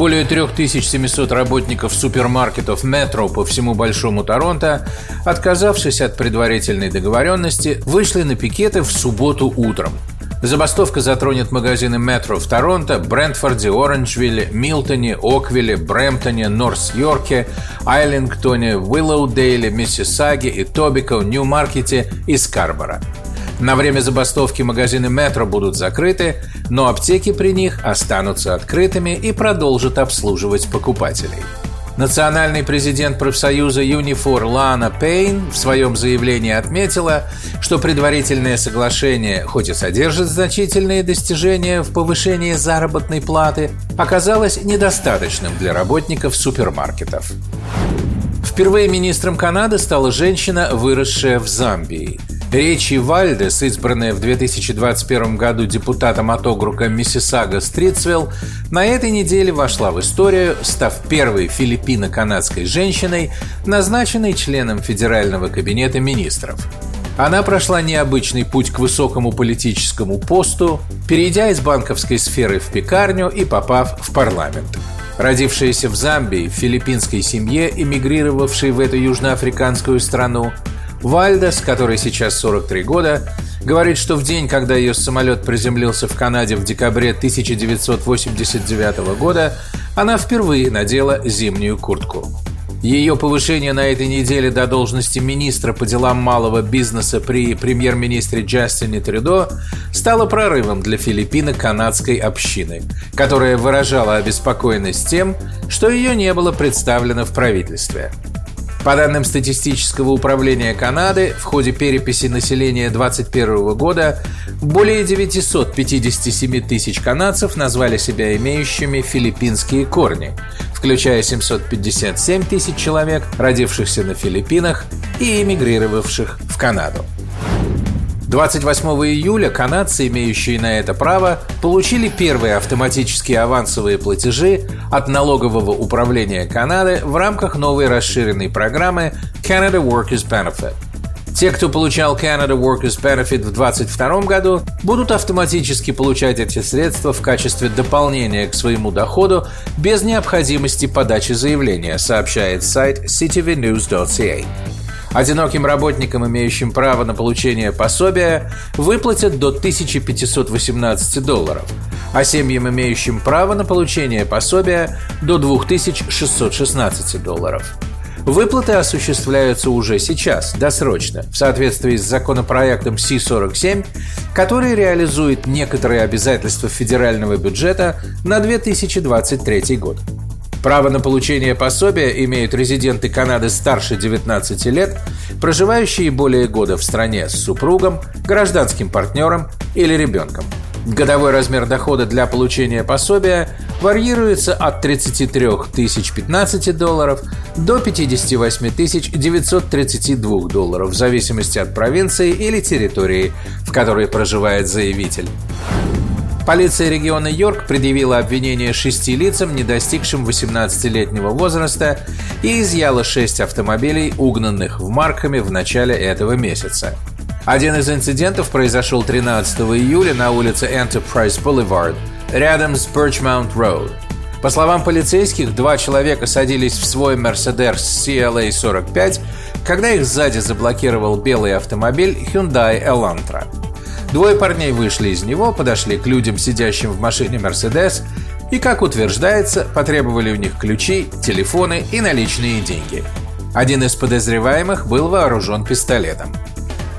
Более 3700 работников супермаркетов «Метро» по всему Большому Торонто, отказавшись от предварительной договоренности, вышли на пикеты в субботу утром. Забастовка затронет магазины «Метро» в Торонто, Брентфорде, Оранжвилле, Милтоне, Оквилле, Брэмптоне, Норс-Йорке, Айлингтоне, Уиллоудейле, Миссисаге и Тобико, Нью-Маркете и Скарборо. На время забастовки магазины «Метро» будут закрыты, но аптеки при них останутся открытыми и продолжат обслуживать покупателей. Национальный президент профсоюза Юнифор Лана Пейн в своем заявлении отметила, что предварительное соглашение, хоть и содержит значительные достижения в повышении заработной платы, оказалось недостаточным для работников супермаркетов. Впервые министром Канады стала женщина, выросшая в Замбии. Речи Вальдес, избранная в 2021 году депутатом от округа Миссисага-Стритсвилл, на этой неделе вошла в историю, став первой филиппино-канадской женщиной, назначенной членом Федерального кабинета министров. Она прошла необычный путь к высокому политическому посту, перейдя из банковской сферы в пекарню и попав в парламент. Родившаяся в Замбии, в филиппинской семье, эмигрировавшей в эту южноафриканскую страну, Вальдес, который сейчас 43 года, говорит, что в день, когда ее самолет приземлился в Канаде в декабре 1989 года, она впервые надела зимнюю куртку. Ее повышение на этой неделе до должности министра по делам малого бизнеса при премьер-министре Джастине Трюдо стало прорывом для филиппино-канадской общины, которая выражала обеспокоенность тем, что ее не было представлено в правительстве. По данным статистического управления Канады, в ходе переписи населения 2021 года более 957 тысяч канадцев назвали себя имеющими филиппинские корни, включая 757 тысяч человек, родившихся на Филиппинах и эмигрировавших в Канаду. 28 июля канадцы, имеющие на это право, получили первые автоматические авансовые платежи от налогового управления Канады в рамках новой расширенной программы Canada Workers Benefit. Те, кто получал Canada Workers Benefit в 2022 году, будут автоматически получать эти средства в качестве дополнения к своему доходу без необходимости подачи заявления, сообщает сайт cityvnews.ca. Одиноким работникам, имеющим право на получение пособия, выплатят до 1518 долларов, а семьям, имеющим право на получение пособия, до 2616 долларов. Выплаты осуществляются уже сейчас, досрочно, в соответствии с законопроектом Си-47, который реализует некоторые обязательства федерального бюджета на 2023 год. Право на получение пособия имеют резиденты Канады старше 19 лет, проживающие более года в стране с супругом, гражданским партнером или ребенком. Годовой размер дохода для получения пособия варьируется от 33 тысяч 15 долларов до 58 тысяч 932 долларов в зависимости от провинции или территории, в которой проживает заявитель. Полиция региона Йорк предъявила обвинение шести лицам, не достигшим 18-летнего возраста, и изъяла шесть автомобилей, угнанных в Маркхаме в начале этого месяца. Один из инцидентов произошел 13 июля на улице Enterprise Boulevard, рядом с Birchmount Road. По словам полицейских, два человека садились в свой Mercedes CLA 45, когда их сзади заблокировал белый автомобиль Hyundai Elantra. Двое парней вышли из него, подошли к людям, сидящим в машине «Мерседес», и, как утверждается, потребовали у них ключи, телефоны и наличные деньги. Один из подозреваемых был вооружен пистолетом.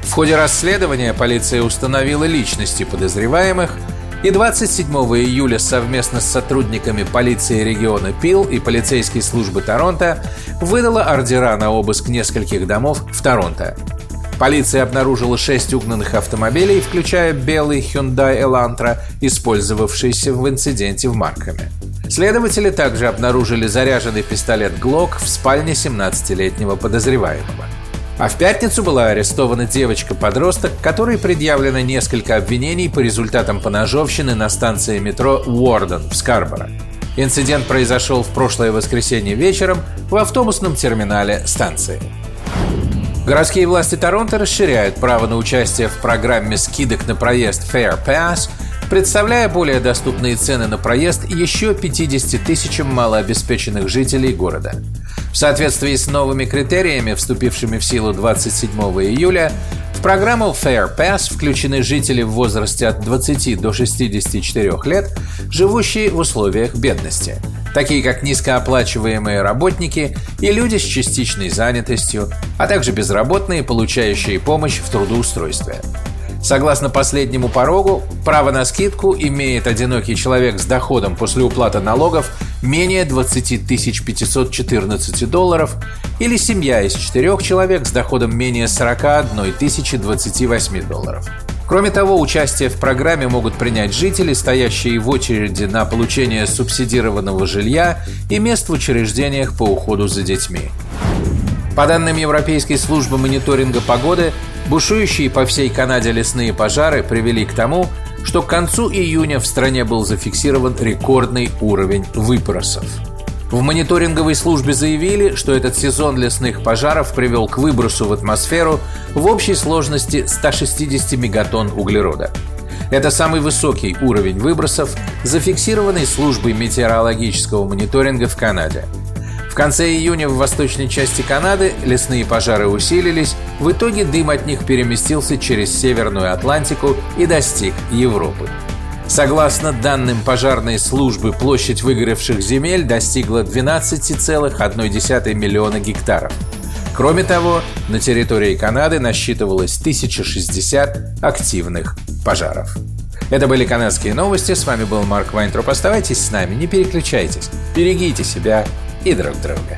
В ходе расследования полиция установила личности подозреваемых, и 27 июля совместно с сотрудниками полиции региона Пил и полицейской службы Торонто выдала ордера на обыск нескольких домов в Торонто. Полиция обнаружила шесть угнанных автомобилей, включая белый Hyundai Elantra, использовавшийся в инциденте в Маркаме. Следователи также обнаружили заряженный пистолет Glock в спальне 17-летнего подозреваемого. А в пятницу была арестована девочка-подросток, которой предъявлено несколько обвинений по результатам поножовщины на станции метро Уорден в Скарборо. Инцидент произошел в прошлое воскресенье вечером в автобусном терминале станции. Городские власти Торонто расширяют право на участие в программе скидок на проезд Fair Pass, представляя более доступные цены на проезд еще 50 тысячам малообеспеченных жителей города. В соответствии с новыми критериями, вступившими в силу 27 июля, в программу Fair Pass включены жители в возрасте от 20 до 64 лет, живущие в условиях бедности, такие как низкооплачиваемые работники и люди с частичной занятостью, а также безработные, получающие помощь в трудоустройстве. Согласно последнему порогу, право на скидку имеет одинокий человек с доходом после уплаты налогов менее 20 514 долларов или семья из четырех человек с доходом менее 41 028 долларов. Кроме того, участие в программе могут принять жители, стоящие в очереди на получение субсидированного жилья и мест в учреждениях по уходу за детьми. По данным Европейской службы мониторинга погоды, бушующие по всей Канаде лесные пожары привели к тому, что к концу июня в стране был зафиксирован рекордный уровень выпросов. В мониторинговой службе заявили, что этот сезон лесных пожаров привел к выбросу в атмосферу в общей сложности 160 мегатонн углерода. Это самый высокий уровень выбросов, зафиксированный службой метеорологического мониторинга в Канаде – в конце июня в восточной части Канады лесные пожары усилились, в итоге дым от них переместился через Северную Атлантику и достиг Европы. Согласно данным пожарной службы, площадь выгоревших земель достигла 12,1 миллиона гектаров. Кроме того, на территории Канады насчитывалось 1060 активных пожаров. Это были канадские новости. С вами был Марк Вайнтроп. Оставайтесь с нами, не переключайтесь. Берегите себя и друг друга.